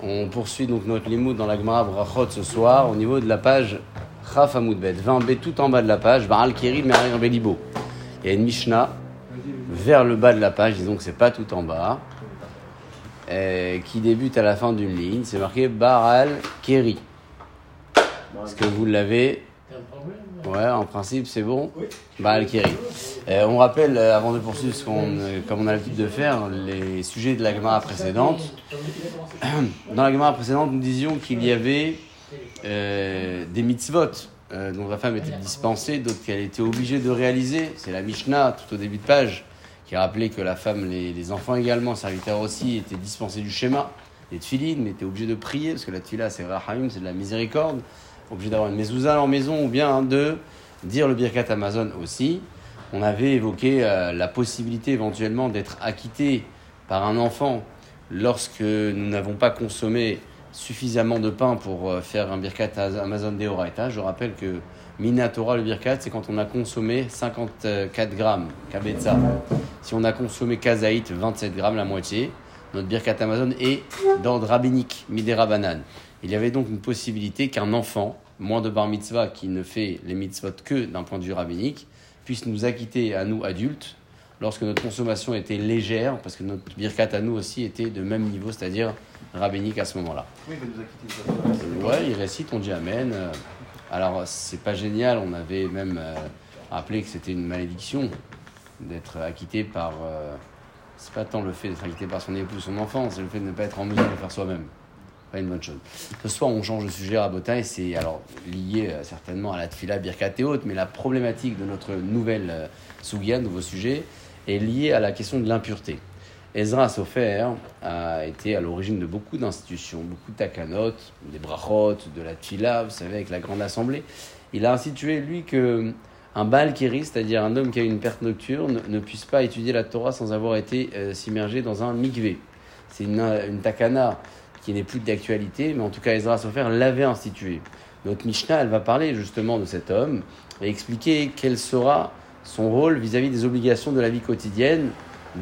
On poursuit donc notre limoud dans la Gemara Brachot ce soir au niveau de la page Chaf Amoudbet. 20b tout en bas de la page, Baal Kiri Merir Belibo. Il y a une Mishnah vers le bas de la page, disons que c'est pas tout en bas, qui débute à la fin d'une ligne. C'est marqué Baal Kiri. Est-ce que vous l'avez? Ouais, en principe, c'est bon? Baal Kiri. Euh, on rappelle, euh, avant de poursuivre, ce qu'on, euh, comme on a l'habitude de faire, les sujets de la Gemara précédente. Dans la Gemara précédente, nous disions qu'il y avait des mitzvot dont la femme était dispensée, d'autres qu'elle était obligée de réaliser. C'est la Mishnah, tout au début de page, qui rappelait que la femme, les, les enfants également, serviteurs aussi, étaient dispensés du schéma, des tfilines, mais étaient obligés de prier, parce que la tfila, c'est Rahamim, c'est de la miséricorde, obligés d'avoir une mezouza leur maison, ou bien de dire le Birkat Amazon aussi. On avait évoqué euh, la possibilité éventuellement d'être acquitté par un enfant lorsque nous n'avons pas consommé suffisamment de pain pour euh, faire un birkat Amazon Deoraita. Je rappelle que Minatora, le birkat, c'est quand on a consommé 54 grammes, kabetza. Si on a consommé kazaït, 27 grammes, la moitié, notre birkat Amazon est d'ordre rabbinique, midera banane. Il y avait donc une possibilité qu'un enfant, moins de bar mitzvah, qui ne fait les mitzvot que d'un point de vue rabbinique, puisse nous acquitter à nous adultes lorsque notre consommation était légère, parce que notre birkat à nous aussi était de même niveau, c'est-à-dire rabbinique à ce moment-là. Oui, il va nous acquitter. Ouais, il récite, on dit Amen. Euh, Alors, c'est pas génial, on avait même euh, rappelé que c'était une malédiction d'être acquitté par. euh, c'est pas tant le fait d'être acquitté par son époux, son enfant, c'est le fait de ne pas être en mesure de le faire soi-même. Pas une bonne chose. Ce soir, on change de sujet à Botin et c'est alors lié euh, certainement à la tfila, birkat et autres, mais la problématique de notre nouvelle euh, Sugia, nouveau sujet, est liée à la question de l'impureté. Ezra Sofer a été à l'origine de beaucoup d'institutions, beaucoup de takanot, des brachot, de la tfila, vous savez, avec la grande assemblée. Il a institué, lui, que un Baal c'est-à-dire un homme qui a une perte nocturne, ne puisse pas étudier la Torah sans avoir été euh, s'immerger dans un mikvé. C'est une, une takana qui n'est plus d'actualité, mais en tout cas, Ezra Sofer l'avait institué. Notre Mishnah, elle va parler justement de cet homme et expliquer quel sera son rôle vis-à-vis des obligations de la vie quotidienne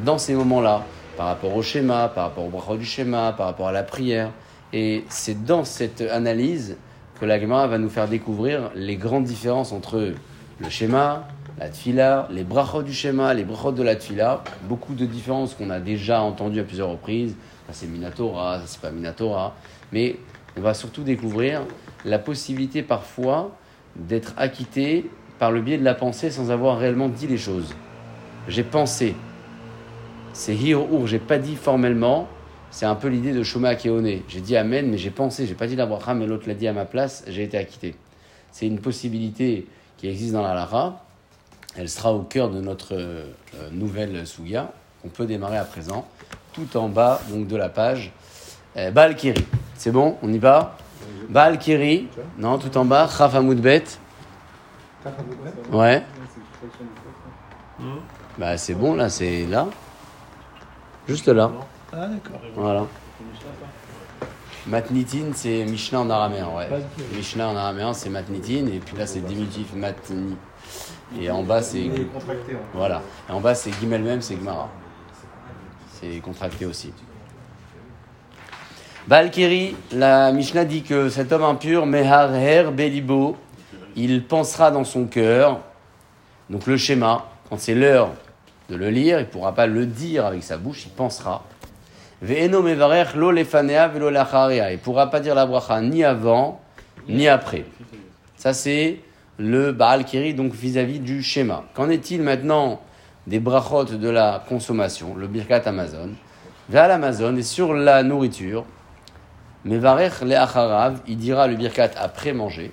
dans ces moments-là, par rapport au schéma, par rapport au brachot du schéma, par rapport à la prière. Et c'est dans cette analyse que la Gemara va nous faire découvrir les grandes différences entre le schéma, la tfila, les brachot du schéma, les brachot de la tfila. Beaucoup de différences qu'on a déjà entendues à plusieurs reprises. C'est Minatora, ça c'est pas Minatora. Mais on va surtout découvrir la possibilité parfois d'être acquitté par le biais de la pensée sans avoir réellement dit les choses. J'ai pensé. C'est hir j'ai pas dit formellement. C'est un peu l'idée de Shoma Keone. J'ai dit Amen, mais j'ai pensé, j'ai pas dit la bracha, mais l'autre l'a dit à ma place, j'ai été acquitté. C'est une possibilité qui existe dans la Lara. Elle sera au cœur de notre euh, nouvelle Souga, qu'on peut démarrer à présent, tout en bas donc de la page. Euh, Baal Kiri. C'est bon, on y va? Baal Kiri. Non, tout en bas. Chaf Amoudbet. Ouais. Bah c'est bon là, c'est là. Juste là. Ah, d'accord. Voilà. Matnitin, c'est Mishnah en araméen, ouais. Mishnah en araméen, c'est Matnitin, et puis là, c'est diminutif Matni. Et en bas, c'est. Hein. Voilà. Et en bas, c'est Gimel même, c'est Gmara. C'est contracté aussi. Balkiri, la Mishnah dit que cet homme impur, Mehar Her Belibo, il pensera dans son cœur, donc le schéma, quand c'est l'heure de le lire, il ne pourra pas le dire avec sa bouche, il pensera. Il ne pourra pas dire la bracha ni avant, ni après. Ça, c'est le Baal Kiri, donc vis-à-vis du schéma. Qu'en est-il maintenant des brachot de la consommation, le Birkat Amazon Vers l'Amazon et sur la nourriture, le acharav, il dira le Birkat après manger.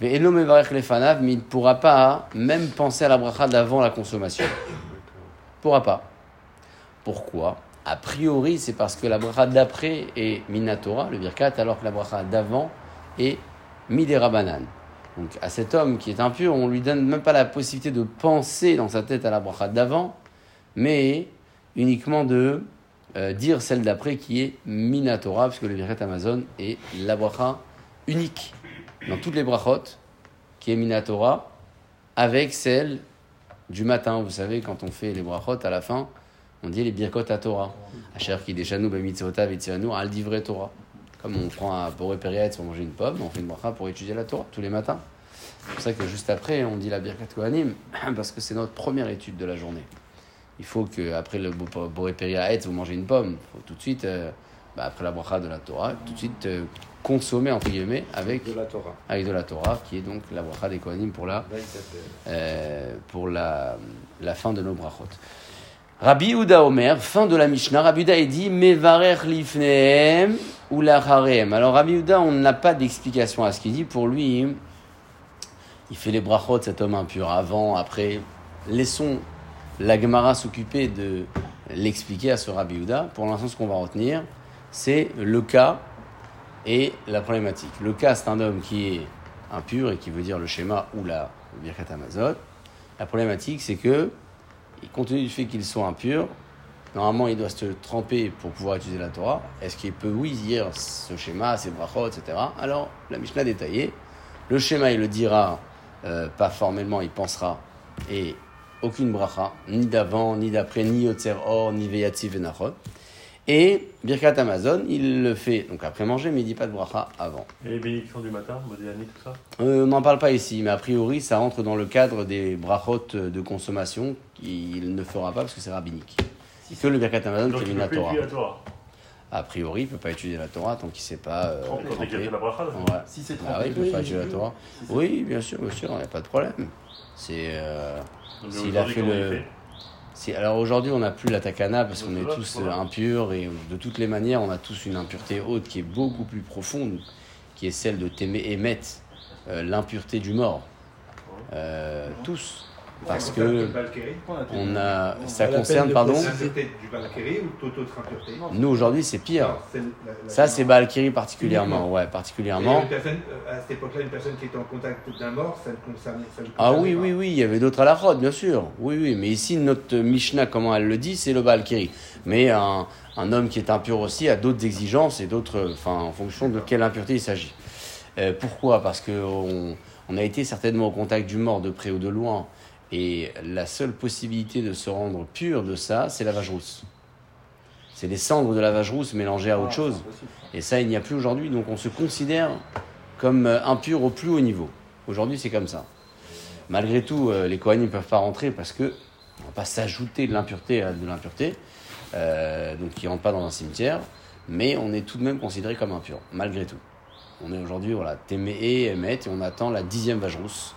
Mevarech le fanav, mais il ne pourra pas même penser à la bracha d'avant la consommation. Pourra pas. Pourquoi? A priori, c'est parce que la bracha d'après est Minatora, le Birkat, alors que la bracha d'avant est Midera Banan. Donc à cet homme qui est impur, on lui donne même pas la possibilité de penser dans sa tête à la bracha d'avant, mais uniquement de euh, dire celle d'après qui est Minatora, puisque le Birkat Amazon est la bracha unique dans toutes les brachot, qui est Minatora, avec celle du matin. Vous savez, quand on fait les brachot à la fin, on dit les birkot à Torah. Asher qui déchanou Torah. Comme on prend un boré période pour manger une pomme, on fait une bracha pour étudier la Torah tous les matins. C'est pour ça que juste après, on dit la birkat kohanim, parce que c'est notre première étude de la journée. Il faut que après le boré période, vous mangez une pomme. Il faut tout de suite, euh, bah, après la bracha de la Torah, tout de suite euh, consommer entre guillemets avec De la Torah. avec de la Torah, qui est donc la bracha des kohanim pour la euh, pour la, la fin de nos brachot. Rabbi Yehuda Omer, fin de la Mishnah, Rabbi il dit Mevarer lifneem ou la. Alors Rabbi Yehuda, on n'a pas d'explication à ce qu'il dit. Pour lui, il fait les brachot cet homme impur avant, après. Laissons la Gemara s'occuper de l'expliquer à ce Rabbi Yehuda. Pour l'instant, ce qu'on va retenir, c'est le cas et la problématique. Le cas, c'est un homme qui est impur et qui veut dire le schéma ou la Birkat Amazon. La problématique, c'est que, compte tenu du fait qu'il soit impur, normalement, il doit se tremper pour pouvoir utiliser la Torah. Est-ce qu'il peut, oui, dire ce schéma, ses brachot, etc. Alors, la Mishnah détaillée, le schéma, il le dira, euh, pas formellement, il pensera, et aucune bracha, ni d'avant, ni d'après, ni Yotzer Or, ni Veyatzi Venachot. Et Birkat Amazon, il le fait donc après manger, mais il dit pas de bracha avant. Et les bénédictions du matin, Modiani, tout ça? Euh, on n'en parle pas ici, mais a priori, ça rentre dans le cadre des brachot de consommation qu'il ne fera pas parce que c'est rabbinique. Que le Birkat Amazon Donc qui la Torah. A priori, il peut pas étudier la Torah tant qu'il ne sait pas euh, la bracha. Ouais. Si c'est Ah oui, il peut trempé, pas oui, étudier la oui. Torah. Si Oui, bien sûr, bien sûr, il n'y a pas de problème. C'est. euh, S'il a fait le- fait? Alors aujourd'hui, on n'a plus la takana parce qu'on est tous voilà. euh, impurs et de toutes les manières, on a tous une impureté haute qui est beaucoup plus profonde, qui est celle de t'aimer émettre euh, l'impureté du mort. Euh, tous. Parce que on a. Ça concerne, pardon Valkyrie Nous aujourd'hui, c'est pire. Ça, c'est Balkiri particulièrement. Ouais, particulièrement. euh, à cette époque-là, une personne qui était en contact d'un mort, ça ne concernait Ah oui, oui, oui, il y avait d'autres à la rôde, bien sûr. Oui, oui, mais ici, notre Mishnah, comment elle le dit, c'est le Balkiri. Mais un, un homme qui est impur aussi a d'autres exigences et d'autres. Enfin, en fonction de quelle impureté il s'agit. Euh, pourquoi? Parce qu'on on a été certainement au contact du mort de près ou de loin. Et la seule possibilité de se rendre pur de ça, c'est la vache rousse. C'est les cendres de la vache rousse mélangées à autre chose. Et ça, il n'y a plus aujourd'hui. Donc on se considère comme euh, impur au plus haut niveau. Aujourd'hui, c'est comme ça. Malgré tout, euh, les Kohanim ne peuvent pas rentrer parce que on va pas s'ajouter de l'impureté à de l'impureté. Euh, donc ils ne rentrent pas dans un cimetière. Mais on est tout de même considéré comme impur, malgré tout. On est aujourd'hui, voilà, Témé et Emet, et on attend la dixième vache rousse,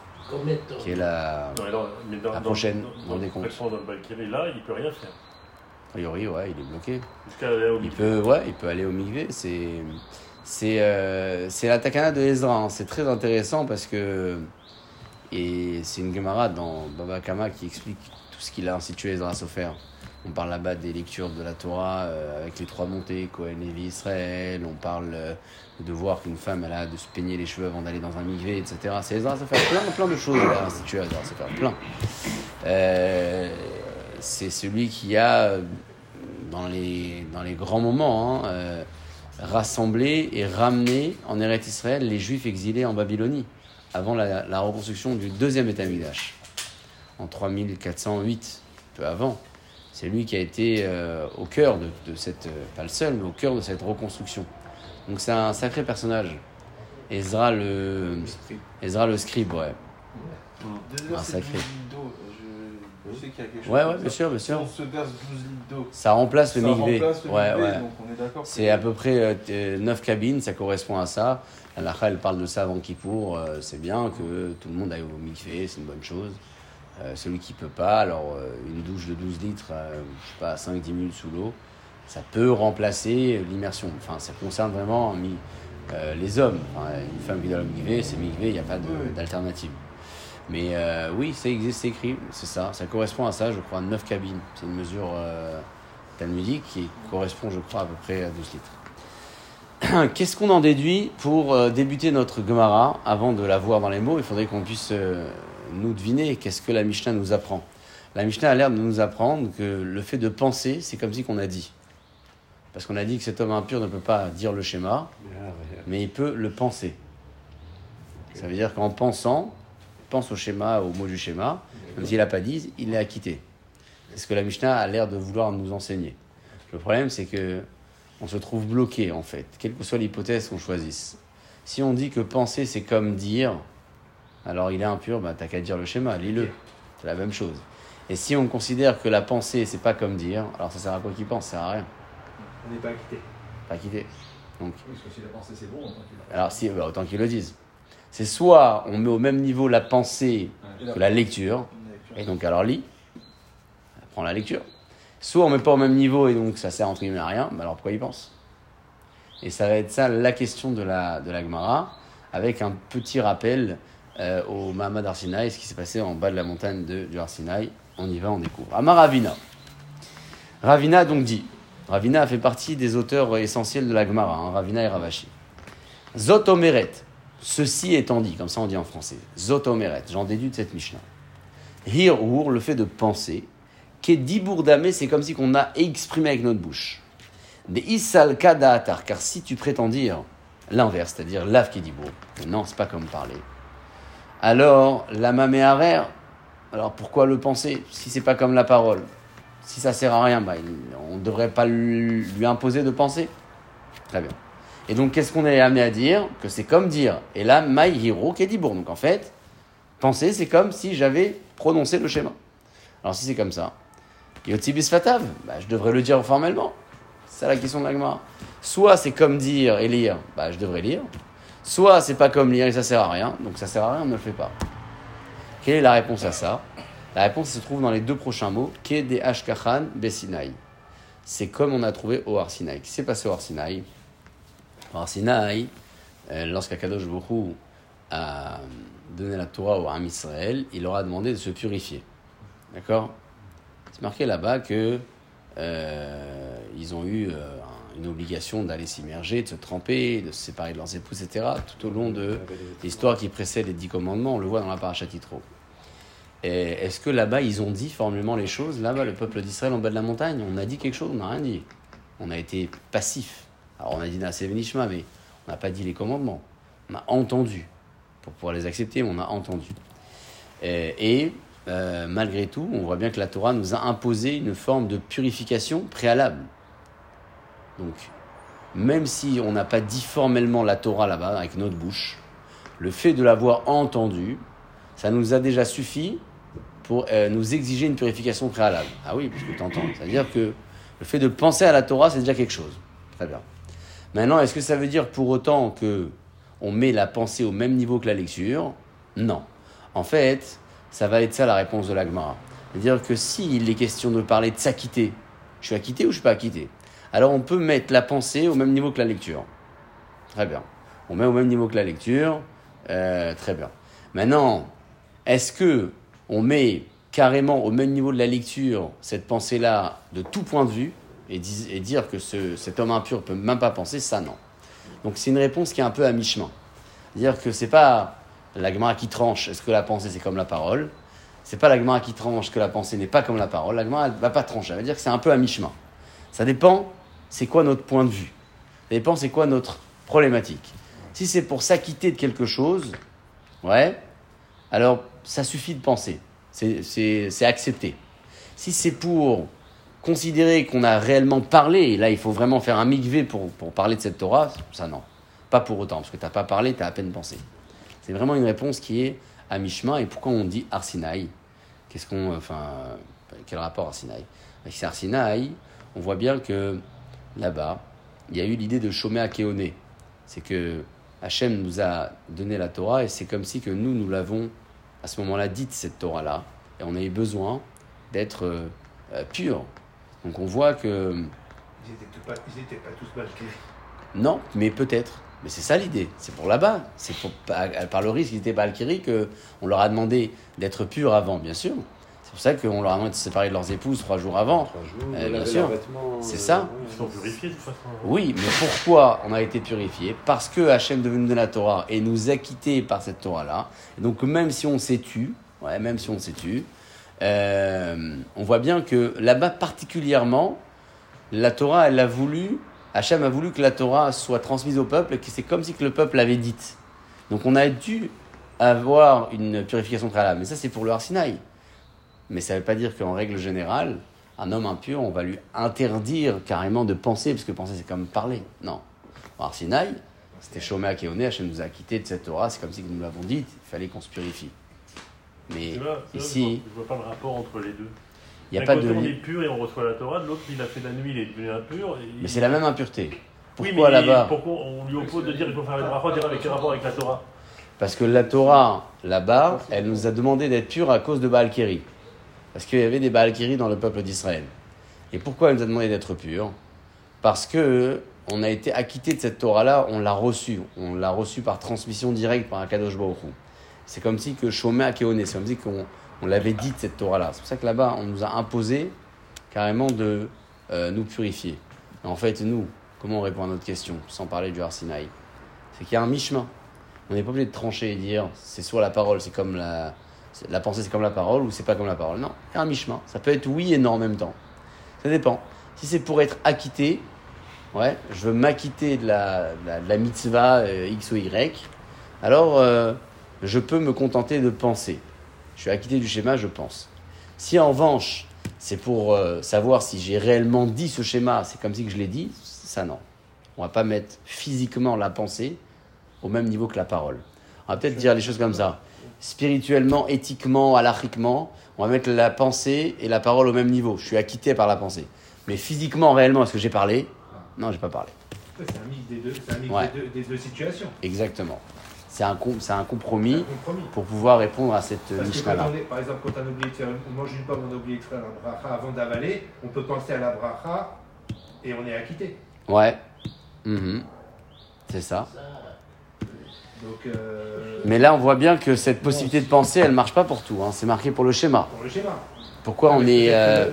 qui est la. Non, dans, prochaine, dans, dans dans comptes. dans le Valkyrie, là, il peut rien faire. A priori, ouais, il est bloqué. Au Il milieu. peut, ouais, il peut aller au Mikvé. C'est, c'est, euh, c'est la takana de Ezra. hein. C'est très intéressant parce que et c'est une Gemara dans Baba Kama qui explique tout ce qu'il a institué Ezra Sofer. On parle là-bas des lectures de la Torah euh, avec les trois montées, Cohen, Lévi, Israël. On parle euh, de voir qu'une femme elle a de se peigner les cheveux avant d'aller dans un mikvé, etc. C'est Ezra Sofer. Plein, plein de choses il a institué Ezra Sofer. Plein. Euh, c'est celui qui a dans les, dans les grands moments, hein, euh, rassemblé et ramené en Eretz Israël les Juifs exilés en Babylonie, avant la, reconstruction du deuxième État en 3408, peu avant. C'est lui qui a été euh, au cœur de, cette, pas le seul, mais au cœur de cette reconstruction. Donc c'est un sacré personnage. Ezra le, Ezra le scribe, ouais. D'ailleurs, Un c'est sacré. 12 litres d'eau. Je, je sais qu'il y a quelque chose. Ouais, ouais, bien sûr, bien sûr. on se verse 12 litres d'eau. Ça remplace le ça mikvé. remplace le Ouais, ouais. Donc on est d'accord. C'est à peu près 9 cabines, ça correspond à ça. La elle parle de ça avant Kippour. euh, c'est bien que tout le monde aille au mikvé, c'est une bonne chose. Euh, celui qui peut pas, alors euh, une douche de 12 litres, euh, je sais pas, 5-10 minutes sous l'eau, ça peut remplacer l'immersion. Enfin, ça concerne vraiment mi- euh, les hommes. Enfin, une femme qui doit mikvé, c'est mikvé, il n'y a pas d'alternative. Mais euh, oui, ça existe, c'est écrit, c'est ça. Ça correspond à ça, je crois, 9 cabines. C'est une mesure euh, talmudique qui correspond, je crois, à peu près à 12 litres. Qu'est-ce qu'on en déduit pour euh, débuter notre Gemara Avant de la voir dans les mots, il faudrait qu'on puisse euh, nous deviner qu'est-ce que la Mishnah nous apprend. La Mishnah a l'air de nous apprendre que le fait de penser, c'est comme si qu'on a dit. Parce qu'on a dit que cet homme impur ne peut pas dire le schéma, mais il peut le penser. Ça veut dire qu'en pensant, il pense au schéma, au mot du schéma, même s'il n'a pas dit, il est acquitté. C'est ce que la Mishnah a l'air de vouloir nous enseigner. Le problème, c'est que on se trouve bloqué, en fait, quelle que soit l'hypothèse qu'on choisisse. Si on dit que penser, c'est comme dire, alors il est impur, bah, t'as qu'à dire le schéma, lis-le. C'est la même chose. Et si on considère que la pensée, c'est pas comme dire, alors ça sert à quoi qu'il pense? Ça sert à rien. On n'est pas acquitté. Pas quitter. Donc, Parce que si la pensée c'est bon, autant qu'il alors si, bah, autant qu'ils le disent. C'est soit on met au même niveau la pensée que la lecture, et donc alors lis, prends la lecture. Soit on met pas au même niveau et donc ça sert entre guillemets à rien, bah alors pourquoi il pense? Et ça va être ça la question de la, de la Gemara, avec un petit rappel euh, au Mahamad Arsinaï, ce qui s'est passé en bas de la montagne de, du Arsinaï. On y va, on découvre. Amar Ravina. Ravina donc dit, Ravina fait partie des auteurs essentiels de la Gemara, hein, Ravina et Ravashi. Zot omeret, ceci étant dit, comme ça on dit en français, Zot omeret, j'en déduis de cette Mishnah. Hir ou le fait de penser, qu'est dibourdamé, c'est comme si qu'on a exprimé avec notre bouche. Des isal kadaatar, car si tu prétends dire l'inverse, c'est-à-dire lave qui dibour, non, c'est pas comme parler. Alors, la alors pourquoi le penser si c'est pas comme la parole? Si ça sert à rien, bah, on ne devrait pas lui, imposer de penser. Très bien. Et donc, qu'est-ce qu'on est amené à dire? Que c'est comme dire. Et là, my hero dibour. Donc, en fait, penser, c'est comme si j'avais prononcé le schéma. Alors, si c'est comme ça, Yotibis fatav, bah, je devrais le dire formellement. C'est la question de l'agma. Soit c'est comme dire et lire, bah, je devrais lire. Soit c'est pas comme lire et ça sert à rien, donc ça sert à rien, on ne le fait pas. Quelle est la réponse à ça? La réponse se trouve dans les deux prochains mots, Ke de Ashkachan Besinaï. C'est comme on a trouvé au Arsinaï. Qu'est-ce qui s'est passé au Arsinaï Au Arsinaï, euh, lorsqu'Akadosh Baruch a donné la Torah au Ham Israël, il leur a demandé de se purifier. D'accord? C'est marqué là-bas que euh, ils ont eu euh, une obligation d'aller s'immerger, de se tremper, de se séparer de leurs épouses, etc. Tout au long de l'histoire qui précède les dix commandements, on le voit dans la paracha Titro. Est-ce que là-bas, ils ont dit formellement les choses Là-bas, le peuple d'Israël en bas de la montagne, on a dit quelque chose, on n'a rien dit. On a été passif. Alors on a dit Naseh Venishma, mais on n'a pas dit les commandements. On a entendu. Pour pouvoir les accepter, on a entendu. Et, euh, malgré tout, on voit bien que la Torah nous a imposé une forme de purification préalable. Donc, même si on n'a pas dit formellement la Torah là-bas avec notre bouche, le fait de l'avoir entendu, ça nous a déjà suffi pour euh, nous exiger une purification préalable. Ah oui, puisque tu entends. C'est-à-dire que le fait de penser à la Torah, c'est déjà quelque chose. Très bien. Maintenant, est-ce que ça veut dire pour autant que on met la pensée au même niveau que la lecture? Non. En fait, ça va être ça la réponse de l'Agmara. C'est-à-dire que s'il est question de parler de s'acquitter, je suis acquitté ou je suis pas acquitté? Alors on peut mettre la pensée au même niveau que la lecture. Très bien. On met au même niveau que la lecture. Euh, très bien. Maintenant, est-ce que on met carrément au même niveau de la lecture cette pensée-là de tout point de vue et, dire que ce- cet homme impur peut même pas penser Ça, non. Donc c'est une réponse qui est un peu à mi-chemin. Dire que c'est pas la qui tranche, est-ce que la pensée c'est comme la parole? C'est pas la qui tranche que la pensée n'est pas comme la parole. La Gemara elle va pas trancher, elle va dire que c'est un peu à mi-chemin. Ça dépend, c'est quoi notre point de vue? Ça dépend, c'est quoi notre problématique? Si c'est pour s'acquitter de quelque chose, ouais, alors ça suffit de penser. C'est- accepté. Si c'est pour considérer qu'on a réellement parlé, et là il faut vraiment faire un mikvé pour, pour parler de cette Torah, ça non. Pas pour autant, parce que tu n'as pas parlé, tu as à peine pensé. C'est vraiment une réponse qui est à mi-chemin. Et pourquoi on dit Arsinaï? Qu'est-ce qu'on. Enfin, euh, quel rapport Arsinaï? Avec Arsinaï, on voit bien que là-bas, il y a eu l'idée de chômer à Kéoné. C'est que Hachem nous a donné la Torah et c'est comme si que nous, nous l'avons à ce moment-là dite, cette Torah-là. Et on a eu besoin d'être euh, euh, purs. Donc on voit que. Ils étaient, tout pas, étaient tous. Non, mais peut-être. Mais c'est ça l'idée. C'est pour là-bas. C'est par le risque qu'ils n'étaient pas Alkiri qu'on leur a demandé d'être purs avant, bien sûr. C'est pour ça qu'on leur a demandé de se séparer de leurs épouses trois jours avant. Trois jours, Euh, de bien sûr. C'est euh, ça. Ils sont purifiés de toute façon. Oui, mais pourquoi on a été purifié Parce que Hachem devenu nous donner la Torah et nous a quittés par cette Torah-là. Donc même si on s'est tu, ouais, même si on s'est tu, euh, on voit bien que là-bas particulièrement, la Torah, elle a voulu, Hachem a voulu que la Torah soit transmise au peuple et que c'est comme si que le peuple l'avait dite. Donc on a dû avoir une purification préalable. Mais ça c'est pour le Arsinaï. Mais ça ne veut pas dire qu'en règle générale, un homme impur, on va lui interdire carrément de penser, parce que penser c'est comme parler. Non. Alors Sinaï, c'était Shomé Akeone, Hachem nous a quittés de cette Torah, c'est comme si nous l'avons dit, il fallait qu'on se purifie. Mais vois, ici, je vois pas le rapport entre les deux. il n'y a pas côté, de... on est pur et on reçoit la Torah, de l'autre, il a fait la nuit, il est devenu impur. et il- Mais c'est la même impureté. Oui, Pourquoi mais là-bas Pourquoi on lui oppose de dire qu'il faut faire les brachot, avec quel rapport avec la Torah? Parce que la Torah, là-bas, elle nous a demandé d'être pure à cause de Baal. Parce qu'il y avait des Baal Kiri dans le peuple d'Israël. Et pourquoi elle nous a demandé d'être pure? Parce que on a été acquitté de cette Torah-là, on l'a reçue. On l'a reçue par transmission directe par Akadosh Baruch Hu. C'est comme si que Shomé Akeone, c'est comme si qu'on on l'avait dit de cette Torah-là. C'est pour ça que là-bas, on nous a imposé carrément de euh, nous purifier. Mais en fait, nous, comment on répond à notre question, sans parler du Arsinaï C'est qu'il y a un mi-chemin. On n'est pas obligé de trancher et dire c'est soit la parole, c'est comme la. La pensée, c'est comme la parole ou c'est pas comme la parole. Non, il y a un mi-chemin. Ça peut être oui et non en même temps. Ça dépend. Si c'est pour être acquitté, ouais, je veux m'acquitter de la, de la, de la mitzvah euh, X ou Y, alors euh, je peux me contenter de penser. Je suis acquitté du schéma, je pense. Si en revanche, c'est pour euh, savoir si j'ai réellement dit ce schéma, c'est comme si que je l'ai dit, ça non. On va pas mettre physiquement la pensée au même niveau que la parole. On va peut-être dire les choses comme ça. Spirituellement, éthiquement, halachiquement, on va mettre la pensée et la parole au même niveau. Je suis acquitté par la pensée. Mais physiquement, réellement, est-ce que j'ai parlé? Non, j'ai pas parlé. C'est un mix des deux, c'est un mix Ouais. des, deux, des deux situations. Exactement. C'est un, com- c'est un C'est un compromis compromis. pour pouvoir répondre à cette quand Mishnah-là. par exemple, quand on, oublie de faire, on mange une pomme, on a oublié de faire la bracha avant d'avaler, on peut penser à la bracha et on est acquitté. Ouais. Mhm. C'est ça. Donc, euh, Mais là, on voit bien que cette possibilité de penser, elle marche pas pour tout. hein. C'est marqué pour le schéma. pour le schéma. Pourquoi Non, on est. euh,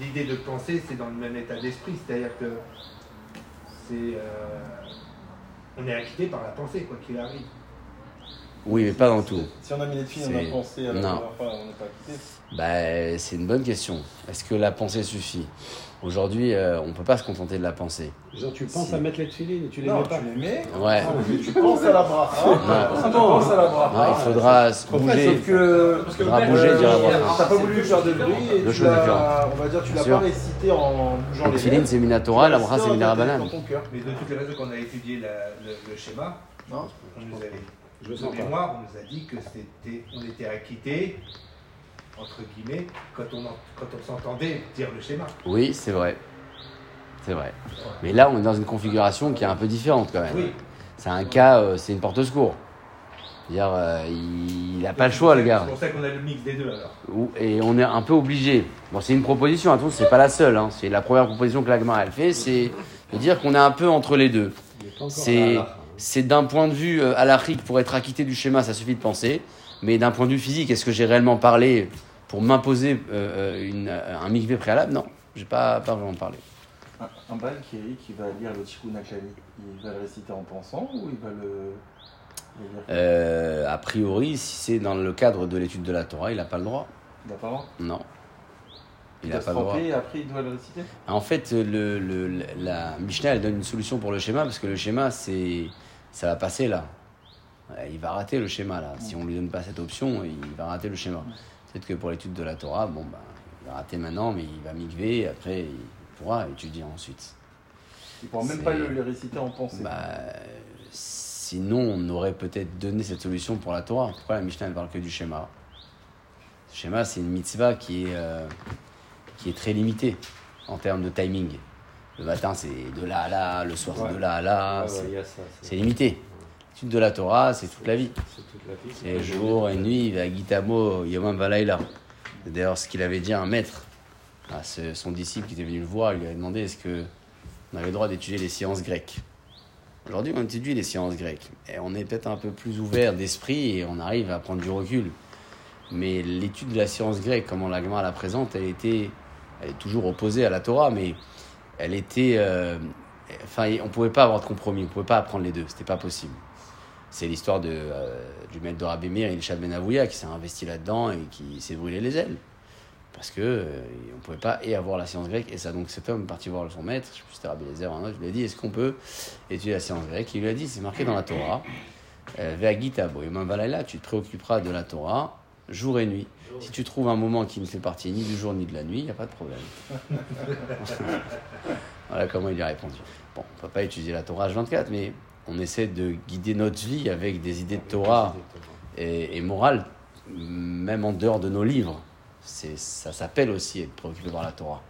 L'idée de penser, c'est dans le même état d'esprit, c'est-à-dire que c'est. euh, on est acquitté par la pensée, quoi qu'il arrive. Oui, mais pas dans tout. Si on a mis les filles, on a pensé à la non. première fois, on n'est pas quitté. Bah, c'est une bonne question. Est-ce que la pensée suffit? Aujourd'hui, euh, on ne peut pas se contenter de la pensée. Genre, tu penses Si. à mettre les filines et tu les Non, mets pas. tu les mets. Ouais. Ah, mais tu penses à la bracha. Ouais. Tu penses à la. Non, il faudra se Sauf bouger. que. Parce que faudra le bouger, dire euh, bracha. T'as pas voulu faire de bruit et Deux tu l'as, on va dire, tu l'as pas récité en bougeant les filine, lèvres. c'est Minatora, la bras, c'est Minarabanan. Mais de toutes les raisons qu'on a étudié le schéma, Non. on nous avait, Je de mémoire, on nous a dit que c'était, on était acquitté, entre guillemets, quand on, quand on s'entendait dire le schéma. Oui, c'est vrai. C'est vrai. Mais là, on est dans une configuration qui est un peu différente quand même. Oui. C'est un cas, euh, c'est une porte secours. C'est-à-dire, euh, il n'a pas le choix, le gars. C'est pour ça qu'on a le mix des deux alors. Et on est un peu obligé. Bon, c'est une proposition, attention, c'est pas la seule. hein. C'est la première proposition que l'Agma elle fait, c'est de dire qu'on est un peu entre les deux. C'est-. C'est d'un point de vue euh, halachique, pour être acquitté du schéma, ça suffit de penser. Mais d'un point de vue physique, est-ce que j'ai réellement parlé pour m'imposer euh, euh, un mikvé préalable? Non, j'ai pas, pas vraiment parlé. Un, un bal qui, qui va lire le Tikkun il va le réciter en pensant ou il va le. Euh, a priori, si c'est dans le cadre de l'étude de la Torah, il n'a pas le droit. Il a pas le droit? Non. Il n'a pas le droit. et après il doit le réciter? En fait, le, le- la Mishnah, elle donne une solution pour le schéma, parce que le schéma, c'est, ça va passer là. Il va rater le schéma là. Si on lui donne pas cette option, il va rater le schéma. Peut-être que pour l'étude de la Torah, bon, ben, il va rater maintenant, mais il va migrer, après il pourra étudier ensuite. Il pourra même pas le, le réciter en pensée. Bah, sinon, on aurait peut-être donné cette solution pour la Torah. Pourquoi la Mishnah ne parle que du schéma? Le schéma, c'est une mitzvah qui est, euh, qui est très limitée en termes de timing. Le matin, c'est de là à là, le soir, c'est de là à là. Ouais, c'est- limité. L'étude de la Torah, c'est toute la vie. C'est toute la vie. C'est jour et nuit, va Gitamo, Yomam Valaïla. C'est d'ailleurs ce qu'il avait dit à un maître, à ce- son disciple qui était venu le voir, il lui avait demandé est-ce que on avait le droit d'étudier les sciences grecques? Aujourd'hui, on étudie les sciences grecques. Et on est peut-être un peu plus ouvert d'esprit et on arrive à prendre du recul. Mais l'étude de la science grecque, comment la Gemara la présente, elle, était, elle est toujours opposée à la Torah, mais elle était. euh, enfin, on ne pouvait pas avoir de compromis, on ne pouvait pas apprendre les deux, c'était pas possible. C'est l'histoire de, euh, du maître de Meir, Ilshad Ben qui s'est investi là-dedans et qui s'est brûlé les ailes. Parce que euh, on ne pouvait pas et avoir la science grecque et ça. Donc cet homme est parti voir son maître, je sais plus si Rabbi Lézer, autre, je lui ai dit est-ce qu'on peut étudier la science grecque? Il lui a dit c'est marqué dans la Torah. Euh, Ve'agita tu te préoccuperas de la Torah jour et nuit. Si tu trouves un moment qui ne fait partie ni du jour ni de la nuit, il n'y a pas de problème. voilà comment il y a répondu. Bon, on ne peut pas utiliser la Torah H24, mais on essaie de guider notre vie avec des idées de Torah et, et morale, même en dehors de nos livres. Ça s'appelle aussi être préoccupé par la Torah.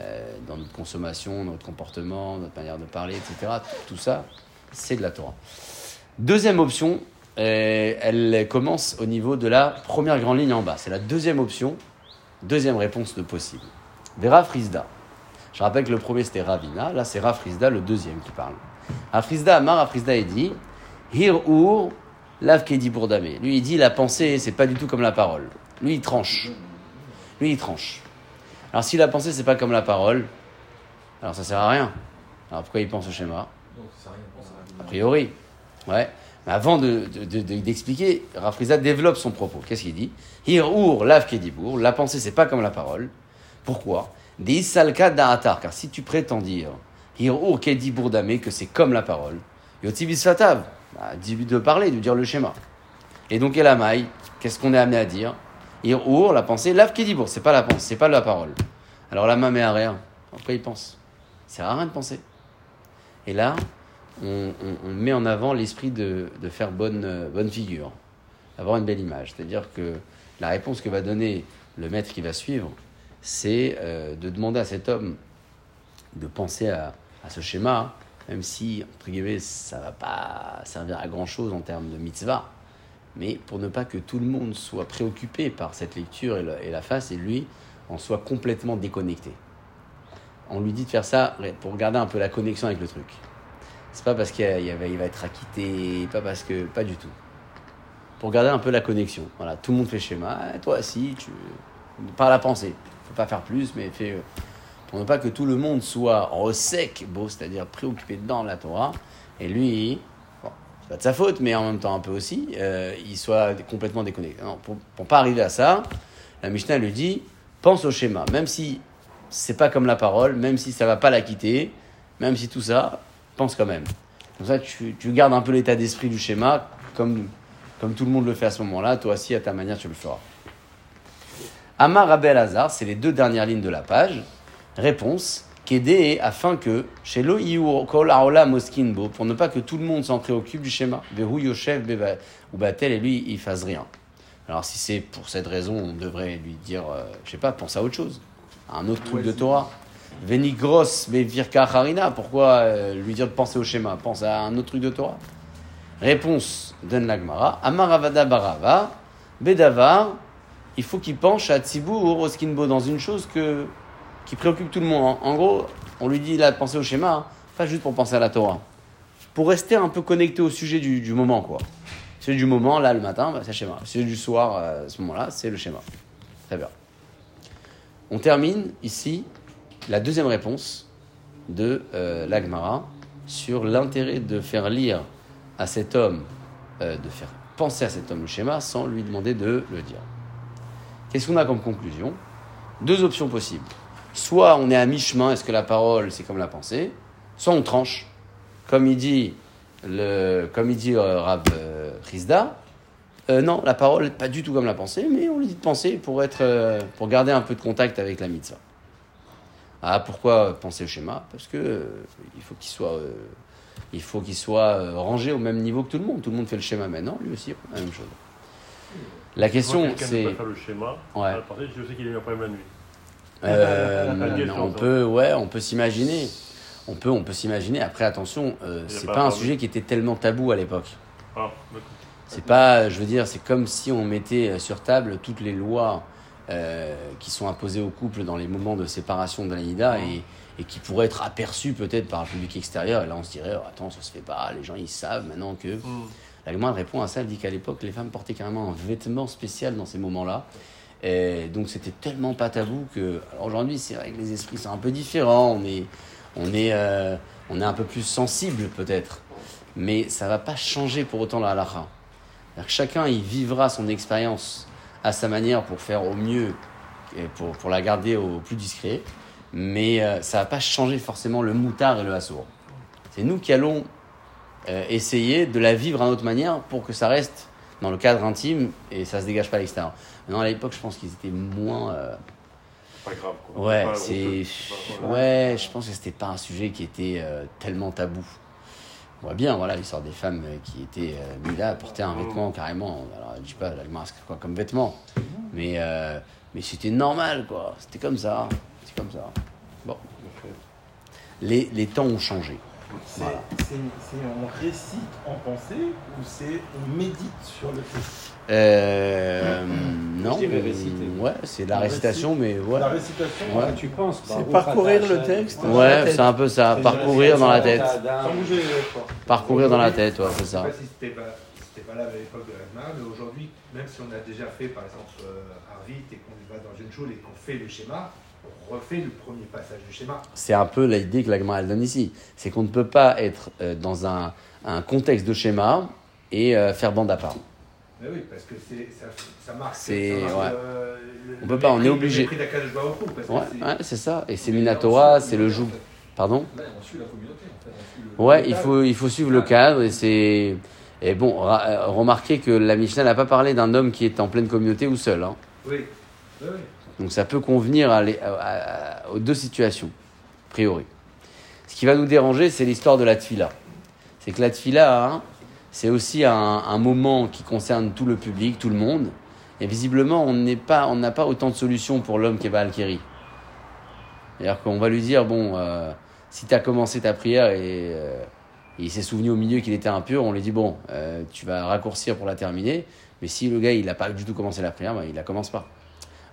Euh, dans notre consommation, notre comportement, notre manière de parler, etc. Tout ça, c'est de la Torah. Deuxième option, euh, elle commence au niveau de la première grande ligne en bas. C'est la deuxième option, deuxième réponse de possible. Vera Frisda. Je rappelle que le premier c'était Ravina, là c'est Rafrizda, le deuxième qui parle. Rafrizda Amar, Rafrizda est dit Hir Ur, Lav Kedi Bourdame. Lui il dit la pensée c'est pas du tout comme la parole. Lui il tranche. Lui il tranche. Alors si la pensée c'est pas comme la parole, alors ça sert à rien. Alors pourquoi il pense au schéma? A priori. Ouais. Mais avant d'expliquer, de, de, de, Rafriza développe son propos. Qu'est-ce qu'il dit? Hir ur lav kedibour. La pensée, c'est pas comme la parole. Pourquoi? Des isalka da'atar. Car si tu prétends dire Hir ur kedibour dame, que c'est comme la parole, yotibis fatav. Bah, de parler, de dire le schéma. Et donc, Elamai, qu'est-ce qu'on est amené à dire? Hir ur, la pensée, lav kedibour. C'est pas la pensée, c'est pas la parole. Alors la main met à rien. Pourquoi il pense? Sert à rien de penser. Et là, on, met en avant l'esprit de, faire bonne, euh, bonne figure, avoir une belle image. C'est-à-dire que la réponse que va donner le maître qui va suivre, c'est euh, de demander à cet homme de penser à, ce schéma, même si, entre guillemets, ça ne va pas servir à grand-chose en termes de mitzvah, mais pour ne pas que tout le monde soit préoccupé par cette lecture et, et la face, et lui en soit complètement déconnecté. On lui dit de faire ça pour garder un peu la connexion avec le truc. C'est pas parce qu'il va, être acquitté, pas parce que. Pas du tout. Pour garder un peu la connexion. Voilà, tout le monde fait schéma. Eh, toi, si, tu. Par la pensée. Faut pas faire plus, mais fais. Pour ne pas que tout le monde soit en sec, beau, c'est-à-dire préoccupé dans la Torah. Et lui, bon, c'est pas de sa faute, mais en même temps un peu aussi, euh, il soit complètement déconnecté. Pour, pour pas arriver à ça, la Mishnah lui dit pense au schéma. Même si c'est pas comme la parole, même si ça va pas la quitter, même si tout ça, pense quand même. Comme ça, tu, tu gardes un peu l'état d'esprit du schéma, comme, comme tout le monde le fait à ce moment-là. Toi aussi, à ta manière, tu le feras. Amar Abel Hazar, c'est les deux dernières lignes de la page. Réponse qu'aider afin que, chez lo kol aola moskinbo, pour ne pas que tout le monde s'en préoccupe du schéma. Vehu yoshev ou batel, et lui, il fasse rien. Alors, si c'est pour cette raison, on devrait lui dire, euh, je sais pas, pense à autre chose, à un autre truc de Torah. Venigros virka harina, pourquoi euh, lui dire de penser au schéma? Pense à un autre truc de Torah. Réponse donne l'Agmara. Amaravada barava, bedavar, il faut qu'il penche à Tzibour, au skinbo, dans une chose que, qui préoccupe tout le monde. En, gros, on lui dit là de penser au schéma, pas juste pour penser à la Torah. Pour rester un peu connecté au sujet du, moment, quoi. Celui du moment, là, le matin, bah, c'est le schéma. Celui du soir, euh, à ce moment-là, c'est le schéma. Très bien. On termine ici la deuxième réponse de euh, l'Agmara sur l'intérêt de faire lire à cet homme, euh, de faire penser à cet homme le schéma sans lui demander de le dire. Qu'est-ce qu'on a comme conclusion? Deux options possibles. Soit on est à mi-chemin, est-ce que la parole c'est comme la pensée? Soit on tranche, comme il dit, le, comme il dit euh, Rab Rizda, non, la parole pas du tout comme la pensée, mais on lui dit de penser pour, être, pour garder un peu de contact avec la mitzvah. Ah, pourquoi penser au schéma? Parce que euh, il faut qu'il soit, euh, il faut qu'il soit euh, rangé au même niveau que tout le monde. Tout le monde fait le schéma maintenant, lui aussi, la même chose. La question, c'est. faire le schéma. Ouais. Partir, je sais qu'il a eu un problème la nuit. Euh, on peut, ouais, on peut s'imaginer. On peut, on peut s'imaginer. Après, attention, euh, c'est pas, pas un sujet qui était tellement tabou à l'époque. Ah, c'est pas, je veux dire, c'est comme si on mettait sur table toutes les lois euh, qui sont imposées au couple dans les moments de séparation de l'Aïda et, et, qui pourraient être aperçues peut-être par un public extérieur. Et là, on se dirait, oh, attends, ça se fait pas, les gens ils savent maintenant que. Mm. La répond à ça, elle dit qu'à l'époque, les femmes portaient carrément un vêtement spécial dans ces moments-là. Et donc c'était tellement pas tabou que. Alors aujourd'hui, c'est vrai que les esprits sont un peu différents, on est, on est, euh, on est un peu plus sensible peut-être. Mais ça va pas changer pour autant la halakha. Chacun, il vivra son expérience à sa manière pour faire au mieux et pour, pour la garder au plus discret. Mais euh, ça va pas changer forcément le moutard et le hassour. C'est nous qui allons euh, essayer de la vivre à notre manière pour que ça reste dans le cadre intime et ça se dégage pas à l'extérieur. Maintenant, à l'époque, je pense qu'ils étaient moins. euh, Pas grave, quoi. Ouais, c'est. Ouais, je pense que c'était pas un sujet qui était euh, tellement tabou. On voit bien, voilà, l'histoire des femmes euh, qui étaient euh, mises là à porter un vêtement carrément. Alors, je dis pas, la masque, quoi, comme vêtement? Mais, euh, mais c'était normal, quoi. C'était comme ça. C'est comme ça. Bon. Les, les temps ont changé. C'est, Voilà. on récite en pensée ou c'est on médite sur le texte Euh, non. Je réciter. Ouais, c'est la On récitation, mais ouais. La récitation, Ouais. Tu penses C'est parcourir le texte. dans la Ouais, tête. c'est un peu ça. Parcourir dans la tête. sans bouger les lèvres. Parcourir dans la tête, ouais, c'est Je sais ça. pas si c'était pas, c'était pas là à l'époque de l'Agma, mais aujourd'hui, même si on a déjà fait par exemple euh, Arvit et qu'on va dans une choule et qu'on fait le schéma, on refait le premier passage du schéma. C'est un peu l'idée que la elle donne ici. C'est qu'on ne peut pas être euh, dans un, un contexte de schéma et euh, faire bande à part. Mais oui, parce que ça, ça marque. C'est- ouais. euh, On peut pas, on est obligé. Ouais, c'est- ouais, ça. Et c'est Minatora, c'est le joug. Pardon on suit la communauté, en fait. On suit Ouais, il faut, il faut suivre le cadre et c'est. Et bon, euh, remarquez que la Mishnah n'a pas parlé d'un homme qui est en pleine communauté ou seul. hein. Oui, oui, oui. Donc ça peut convenir à les- à- à- aux deux situations, a priori. Ce qui va nous déranger, c'est l'histoire de la tfila. C'est que la tfila, hein, c'est aussi un, moment qui concerne tout le public, tout le monde. Et visiblement, on n'est pas, on n'a pas autant de solutions pour l'homme qui est Baal Keri. C'est-à-dire qu'on va lui dire, bon, euh, si tu as commencé ta prière et, euh, il s'est souvenu au milieu qu'il était impur, on lui dit, bon, euh, tu vas raccourcir pour la terminer. Mais si le gars, il n'a pas du tout commencé la prière, ben, il la commence pas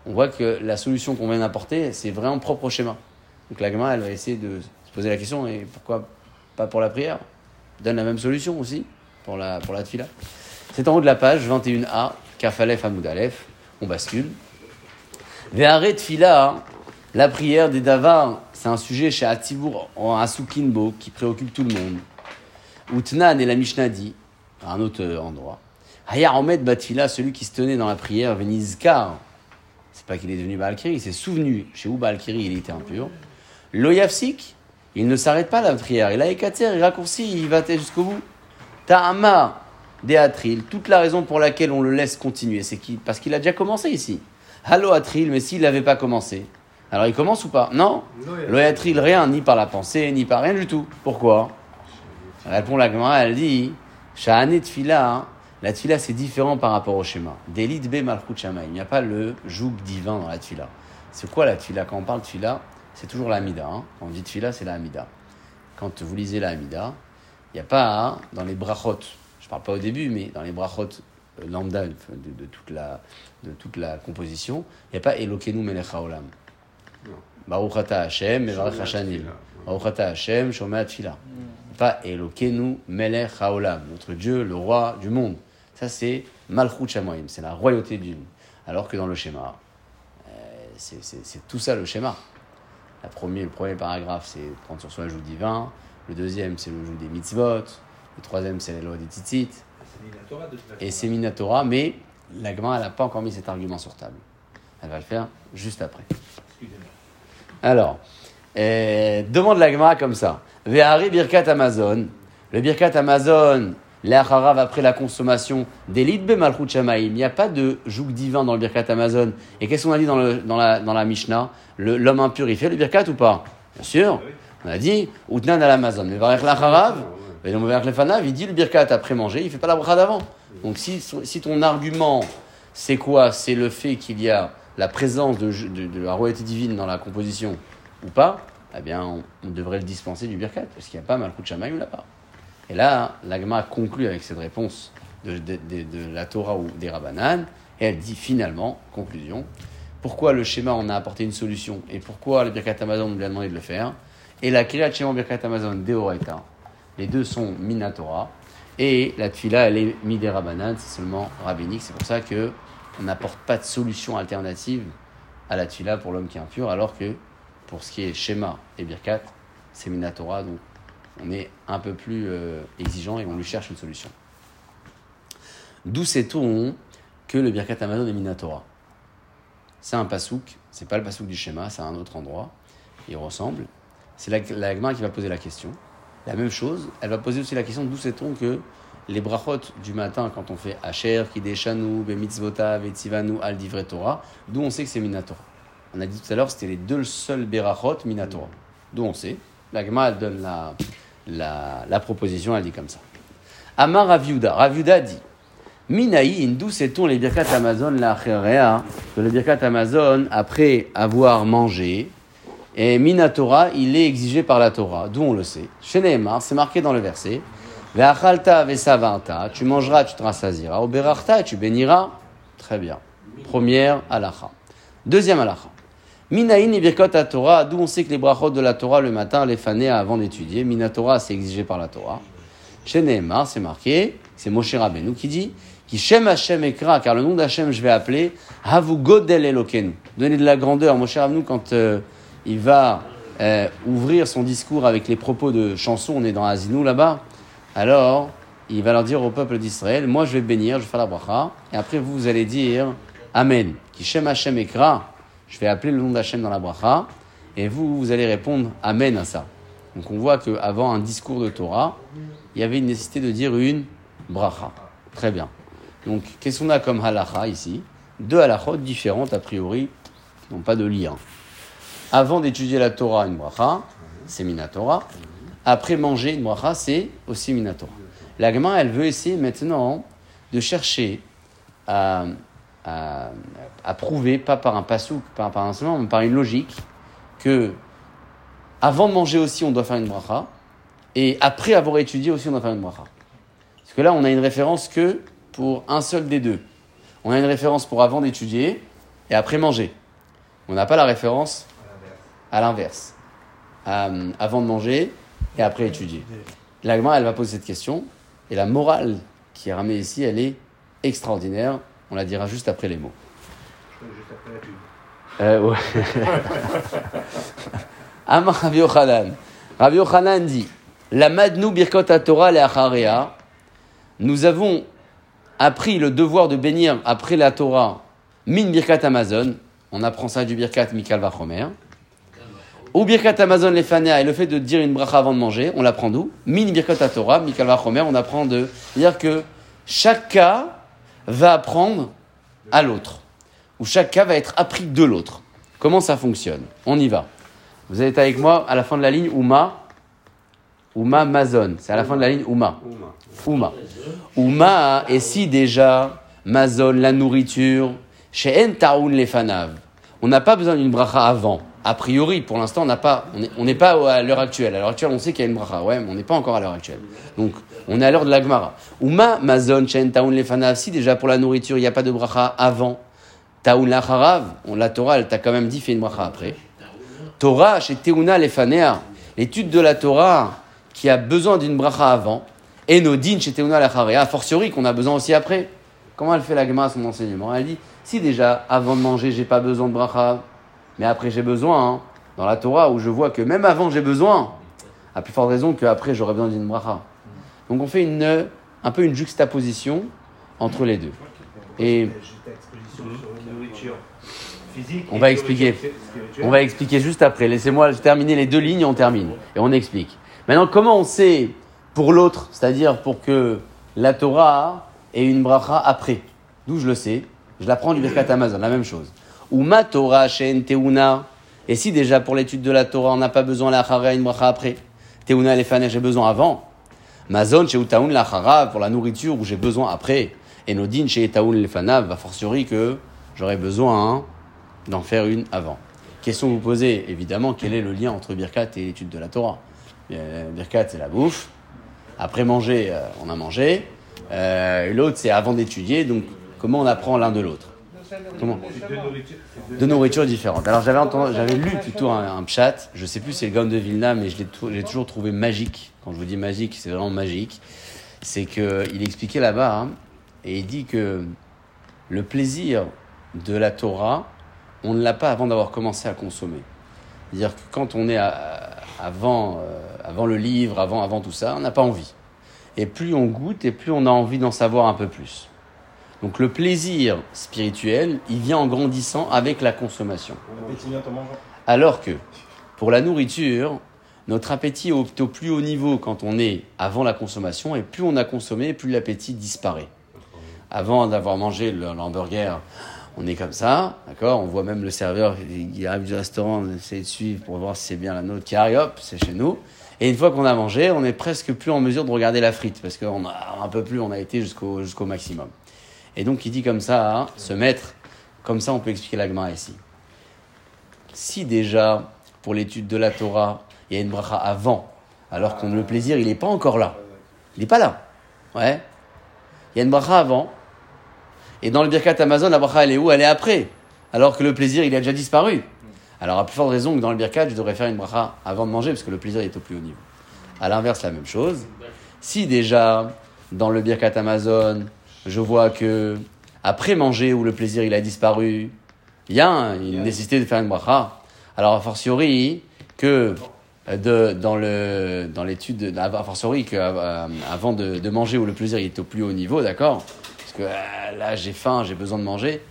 on voit que la solution qu'on vient d'apporter, c'est vraiment propre au schéma. Donc la Gemara, elle va essayer de se poser la question, et pourquoi pas pour la prière? Donne la même solution aussi pour la, pour la tfila. C'est en haut de la page 21a, Kafalef Hamoud Aleph, on bascule. Ve'are tfila, la prière des davars, c'est un sujet chez Atibour en Asukinbo qui préoccupe tout le monde. Utnan et la à un autre endroit, Haya Omed Batfila, celui qui se tenait dans la prière, Venizkar, c'est pas qu'il est devenu Baal il s'est souvenu chez où Baal il était impur. Loyafsik, il ne s'arrête pas la prière. Il a écater, il raccourcit, il va jusqu'au bout. Ta'ama des Atril, toute la raison pour laquelle on le laisse continuer, c'est qu'il, parce qu'il a déjà commencé ici. Hallo Atril, mais s'il n'avait pas commencé, alors il commence ou pas? Non Loyatril, rien, ni par la pensée, ni par rien du tout. Pourquoi? Répond la Gemara, elle dit Shahane Tfila, la Tfila c'est différent par rapport au schéma. Delit be malchut. Il n'y a pas le joug divin dans la Tfila. C'est quoi la Tfila? Quand on parle de Tfila, c'est toujours la Hamida. hein. Quand on dit Tfila, c'est la Hamida. Quand vous lisez la Hamida, il n'y a pas hein, dans les brachot, je ne parle pas au début, mais dans les brachot euh, lambda de, de toute, la, de toute la composition, il n'y a pas Elokenu melech haolam. Baruch ata Hashem, mevarech hashanim. Baruch ata Hashem, shomea tfila. Pas Elokenu melech haolam, notre Dieu, le roi du monde. Ça, c'est Malchut Shamoim, c'est la royauté du monde. Alors que dans le schéma, euh, c'est tout ça le schéma. La premier, le premier paragraphe, c'est prendre sur soi le joug divin. Le deuxième, c'est le joug des mitzvot. Le troisième, c'est la loi des façon. Et c'est Minatora, mais la Gemara, elle n'a pas encore mis cet argument sur table. Elle va le faire juste après. Excusez-moi. Alors, euh, demande la Gemara comme ça. Ve'ari birkat Amazon. Le birkat Amazon, l'acharav après la consommation, d'élite be malchut shamaim. Il n'y a pas de joug divin dans le birkat Amazon. Et qu'est-ce qu'on a dit dans, le, dans, la, dans la Mishnah? L'homme impur, il fait le birkat ou pas? Bien sûr. On a dit, utnan al Amazon. Mais varech l'acharav, varech il dit le birkat après manger, il fait pas la bracha d'avant. Donc si, si ton argument, c'est quoi? C'est le fait qu'il y a la présence de, de- de la royauté divine dans la composition ou pas, eh bien, on, devrait le dispenser du birkat, parce qu'il n'y a pas Malchut Shamaim là-bas. Et là, l'agma conclut avec cette réponse de, de- de- de la Torah ou des Rabbanan, et elle dit finalement, conclusion, pourquoi le schéma, on a apporté une solution, et pourquoi le birkat Amazon, on lui a demandé de le faire, et la Kriyat Shema birkat Amazon, Deoraita, les deux sont Minatora, et la Tfila, elle est Midé Rabbanan, c'est seulement rabbinique, c'est pour ça que on n'apporte pas de solution alternative à la Tfila pour l'homme qui est impur, alors que pour ce qui est schéma et birkat, c'est Minatora, donc on est un peu plus euh, exigeant et on lui cherche une solution. D'où sait-on que le birkat Amazon est Minatora? C'est un pasouk, c'est pas le pasouk du schéma, c'est un autre endroit, il ressemble. C'est la, la qui va poser la question. La même chose, elle va poser aussi la question d'où sait-on que les brachot du matin quand on fait Asher, Kideshanu, Bemitzvota, Vetzivanu, Al Torah, d'où on sait que c'est Minatora? On a dit tout à l'heure, c'était les deux seuls berachot Minatora. D'où on sait. La Gemara, elle donne la, la, proposition, elle dit comme ça. Amar Raviuda. Raviuda dit Minaïn, d'où sait-on les birkat Amazon, la que le birkat Amazon, après avoir mangé, et Minatora, il est exigé par la Torah, d'où on le sait. Chez Nehemar, c'est marqué dans le verset tu mangeras, tu te rassasiras. Oberachta, tu béniras. Très bien. Première halacha. Deuxième halacha. Minaïn et birkot Torah, d'où on sait que les brachot de la Torah le matin, les fanés avant d'étudier. Minatora, c'est exigé par la Torah. Chez Nehemar, c'est marqué, c'est Moshe Rabbeinu qui dit qui Shem Hashem Ekra, car le nom d'Hachem je vais appeler Havu Godel Elokenu. Donnez de la grandeur. Moshe Rabbeinu, quand euh, il va euh, ouvrir son discours avec les propos de chansons, on est dans Azinou là-bas, alors il va leur dire au peuple d'Israël Moi je vais bénir, je vais faire la bracha, et après vous, allez dire Amen. Qui Shem Hashem Ekra, je vais appeler le nom d'Hachem dans la bracha, et vous, vous allez répondre Amen à ça. Donc on voit qu'avant un discours de Torah, il y avait une nécessité de dire une bracha. Très bien. Donc qu'est-ce qu'on a comme halacha ici? Deux halachot différentes a priori, n'ont pas de lien. Avant d'étudier la Torah, une bracha, c'est Minatora. Après manger une bracha, c'est aussi Minatora. La Gemara, elle veut essayer maintenant de chercher à, prouver, pas par un pasouk, pas par un instrument, mais par une logique, que avant de manger aussi, on doit faire une bracha, et après avoir étudié aussi, on doit faire une bracha. Parce que là, on a une référence que pour un seul des deux. On a une référence pour avant d'étudier et après manger. On n'a pas la référence à l'inverse. Euh, avant de manger et après étudier. L'agma, elle va poser cette question et la morale qui est ramenée ici, elle est extraordinaire. On la dira juste après les mots. Juste après la pub. Euh, ouais. Amar Rabbi Yochanan. Rabbi Yochanan dit La madnu birkot Torah le Nous avons appris le devoir de bénir après la Torah min birkat Amazon. On apprend ça du birkat Mikal Vachomer. Ou birkat Amazon les et le fait de dire une bracha avant de manger, on l'apprend d'où? Min birkat Torah, Mikal Vachomer, on apprend de dire que chaque cas va apprendre à l'autre. Ou chaque cas va être appris de l'autre. Comment ça fonctionne? On y va. Vous êtes avec moi à la fin de la ligne Uma. Uma Mazon. C'est à la fin de la ligne Uma. Uma. Uma, et si déjà, Mazon, la nourriture, chez Entaoun les fanav, on n'a pas besoin d'une bracha avant. A priori, pour l'instant, on n'est pas à l'heure actuelle. À l'heure actuelle, on sait qu'il y a une bracha, ouais, mais on n'est pas encore à l'heure actuelle. Donc, on est à l'heure de la Gemara. Uma, Mazon, chez Entaoun les fanav, si déjà pour la nourriture, il n'y a pas de bracha avant. Taoun la harav, on la Torah, elle t'a quand même dit, fais une bracha après. Torah, chez Teuna les fanea, l'étude de la Torah qui a besoin d'une bracha avant, et Nodin chez Teuna la Charea, a fortiori qu'on a besoin aussi après. Comment elle fait la Gemara son enseignement? Elle dit si déjà avant de manger j'ai pas besoin de bracha, mais après j'ai besoin, hein, dans la Torah où je vois que même avant j'ai besoin, à plus forte raison qu'après j'aurai besoin d'une bracha. Donc on fait une, un peu une juxtaposition entre les deux. Et la. On va expliquer. On va expliquer juste après. Laissez-moi terminer les deux lignes on termine. Et on explique. Maintenant, comment on sait pour l'autre, c'est-à-dire pour que la Torah ait une bracha après? D'où je le sais? Je l'apprends du Birkat Amazon, la même chose. Ou ma Torah shen teuna. Et si déjà pour l'étude de la Torah, on n'a pas besoin la chara une bracha après Teuna j'ai besoin avant. Mazon chez Utaoun la chara pour la nourriture où j'ai besoin après. Et Nodin chez Etaoun les va fortiori que j'aurais besoin hein, d'en faire une avant. Question que vous posez, évidemment, quel est le lien entre Birkat et l'étude de la Torah? Euh, Birkat, c'est la bouffe. Après manger, euh, on a mangé. Euh, L'autre, c'est avant d'étudier. Donc, comment on apprend l'un de l'autre? Comment de nourriture différente. Alors j'avais entendu, j'avais lu plutôt un, un pshat, je sais plus c'est le Gaon de Vilna, mais je l'ai toujours trouvé magique. Quand je vous dis magique, c'est vraiment magique. C'est que il expliquait là-bas hein, et il dit que le plaisir de la Torah, on ne l'a pas avant d'avoir commencé à consommer. C'est-à-dire que quand on est à- avant, euh, avant le livre, avant, avant tout ça, on n'a pas envie. Et plus on goûte, et plus on a envie d'en savoir un peu plus. Donc le plaisir spirituel, il vient en grandissant avec la consommation. Alors que pour la nourriture, notre appétit est au, plus haut niveau quand on est avant la consommation, et plus on a consommé, plus l'appétit disparaît. Avant d'avoir mangé l'hamburger, on est comme ça, d'accord? On voit même le serveur, il il arrive du restaurant, on essaie de suivre pour voir si c'est bien la nôtre qui arrive, hop, c'est chez nous. Et une fois qu'on a mangé, on est presque plus en mesure de regarder la frite, parce qu'on a un peu plus, on a été jusqu'au jusqu'au maximum. Et donc, il dit comme ça, hein, se mettre, comme ça, on peut expliquer l'agma ici. Si déjà, pour l'étude de la Torah, il y a une bracha avant, alors qu'on le plaisir, il n'est pas encore là. Il n'est pas là. Ouais. Il y a une bracha avant. Et dans le Birkat Amazon, la bracha, elle est où? Elle est après. Alors que le plaisir, il a déjà disparu. Alors, à plus forte raison que dans le Birkat, je devrais faire une bracha avant de manger, parce que le plaisir est au plus haut niveau. À l'inverse, la même chose. Si déjà, dans le Birkat Amazon, je vois que après manger, où le plaisir, il a disparu, il y a un- une nécessité de faire une bracha. Alors, a fortiori, que euh, de, dans le dans l'étude, de- a fortiori que euh, avant de, de manger où le plaisir il est au plus haut niveau, d'accord? Parce que euh, là j'ai faim, j'ai besoin de manger.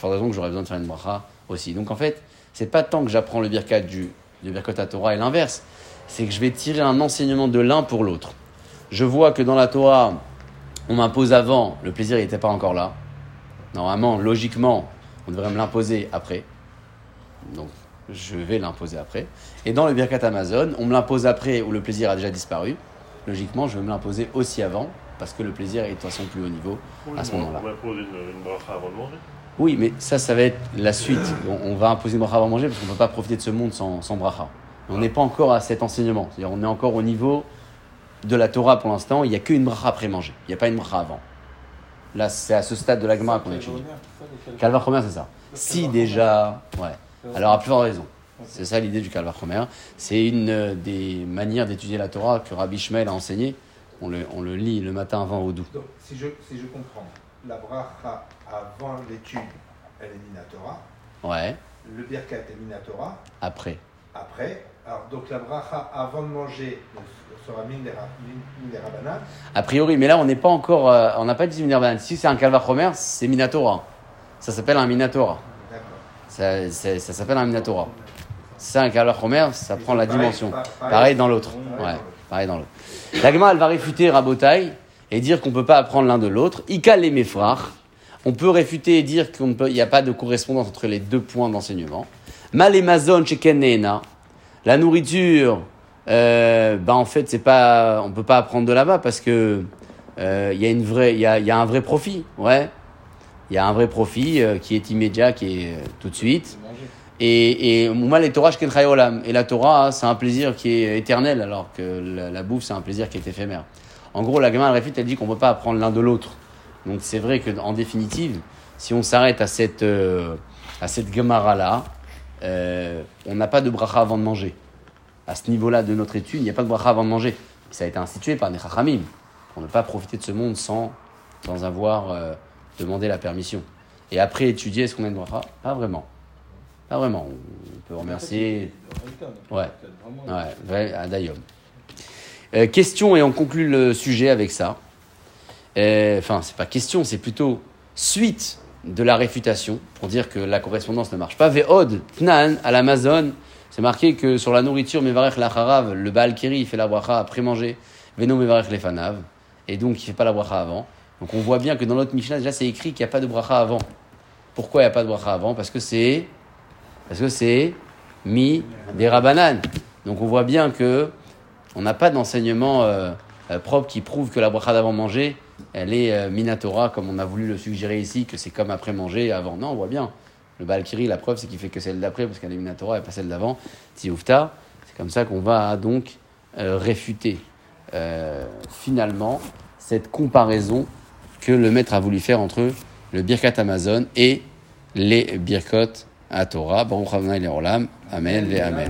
Pour raison que j'aurais besoin de faire une bracha aussi. Donc en fait, c'est pas tant que j'apprends le birkat du du birkat à Torah et l'inverse, c'est que je vais tirer un enseignement de l'un pour l'autre. Je vois que dans la Torah, on m'impose avant, le plaisir n'était pas encore là. Normalement, logiquement, on devrait me l'imposer après. Donc, je vais l'imposer après. Et dans le Birkat Amazon, on me l'impose après où le plaisir a déjà disparu. Logiquement, je vais me l'imposer aussi avant, parce que le plaisir est de toute façon plus haut niveau. À ce moment-là. On impose une, une bracha avant de manger. Oui, mais ça, ça va être la suite. On, on va imposer une bracha avant de manger, parce qu'on ne peut pas profiter de ce monde sans, sans bracha. On n'est pas encore à cet enseignement. C'est-à-dire, on est encore au niveau de la Torah pour l'instant. Il n'y a qu'une bracha après manger. Il n'y a pas une bracha avant. Là, c'est à ce stade de la Gemara qu'on étudie. Calva Chomer, c'est ça. Si déjà, ouais. Alors, à plus forte raison. C'est ça l'idée du Calva Chomer. C'est une euh, des manières d'étudier la Torah que Rabbi Shmuel a enseigné. On le, on le lit le matin avant au doux. Donc, si je, si je comprends, la bracha avant l'étude, elle est Minatora. Ouais. Le birkat est Minatora. Après. Après, alors donc la bracha avant de manger sera. A priori, mais là, on n'est pas encore. euh, on n'a pas dit Minervan. Si c'est un Calva Chomer, c'est Minatora. Ça s'appelle un Minatora. D'accord. Ça, s'appelle un Minatora. C'est un Calva Chomer, ça prend la Pareil, dimension. pa- Pareil dans l'autre. Ouais, pareil dans l'autre. L'agma, elle va réfuter Rabotai et dire qu'on ne peut pas apprendre l'un de l'autre. Ikal les méfrars. On peut réfuter et dire qu'il n'y a pas de correspondance entre les deux points d'enseignement. Malémazon chez Kenena. La nourriture, euh, bah en fait, c'est pas, on peut pas apprendre de là-bas parce que euh, il y a une vraie, il y a, y a un vrai profit, ouais. Il y a un vrai profit euh, qui est immédiat, qui est euh, tout de suite. Et, et les Torah. Et la Torah, c'est un plaisir qui est éternel, alors que la, la bouffe, c'est un plaisir qui est éphémère. En gros, la Gemara elle réfute, elle dit qu'on ne peut pas apprendre l'un de l'autre. Donc c'est vrai qu'en définitive, si on s'arrête à cette, euh, à cette Gemara-là, euh, on n'a pas de bracha avant de manger. À ce niveau-là de notre étude, il n'y a pas de bracha avant de manger. Ça a été institué par des chachamim, pour ne pas profiter de ce monde sans, sans avoir euh, demandé la permission. Et après étudier, est-ce qu'on a une bracha? Pas vraiment. Pas vraiment. On peut remercier. Ouais. Ouais, à Dayom. Euh, question, et on conclut le sujet avec ça. Enfin, c'est pas question, c'est plutôt suite de la réfutation, pour dire que la correspondance ne marche pas. Ve'od, Tnan, à l'Amazon, c'est marqué que sur la nourriture, Mevarech l'acharav, le Baal Keri, il fait la bracha après manger. Veno Mevarech lefanav, et donc il fait pas la bracha avant. Donc on voit bien que dans notre Mishnah, déjà c'est écrit qu'il n'y a pas de bracha avant. Pourquoi il n'y a pas de bracha avant? Parce que c'est parce que c'est mi des rabanan. Donc on voit bien que on n'a pas d'enseignement euh, euh, propre qui prouve que la bracha d'avant manger, elle est euh, minatora, comme on a voulu le suggérer ici, que c'est comme après manger et avant. Non, on voit bien. Le Balkiri, la preuve, c'est qu'il fait que celle d'après, parce qu'elle est minatora et pas celle d'avant. Tioufta, c'est comme ça qu'on va donc euh, réfuter euh, finalement cette comparaison que le maître a voulu faire entre le Birkat Amazon et les Birkot à Torah. Baruch. Amen et Amen.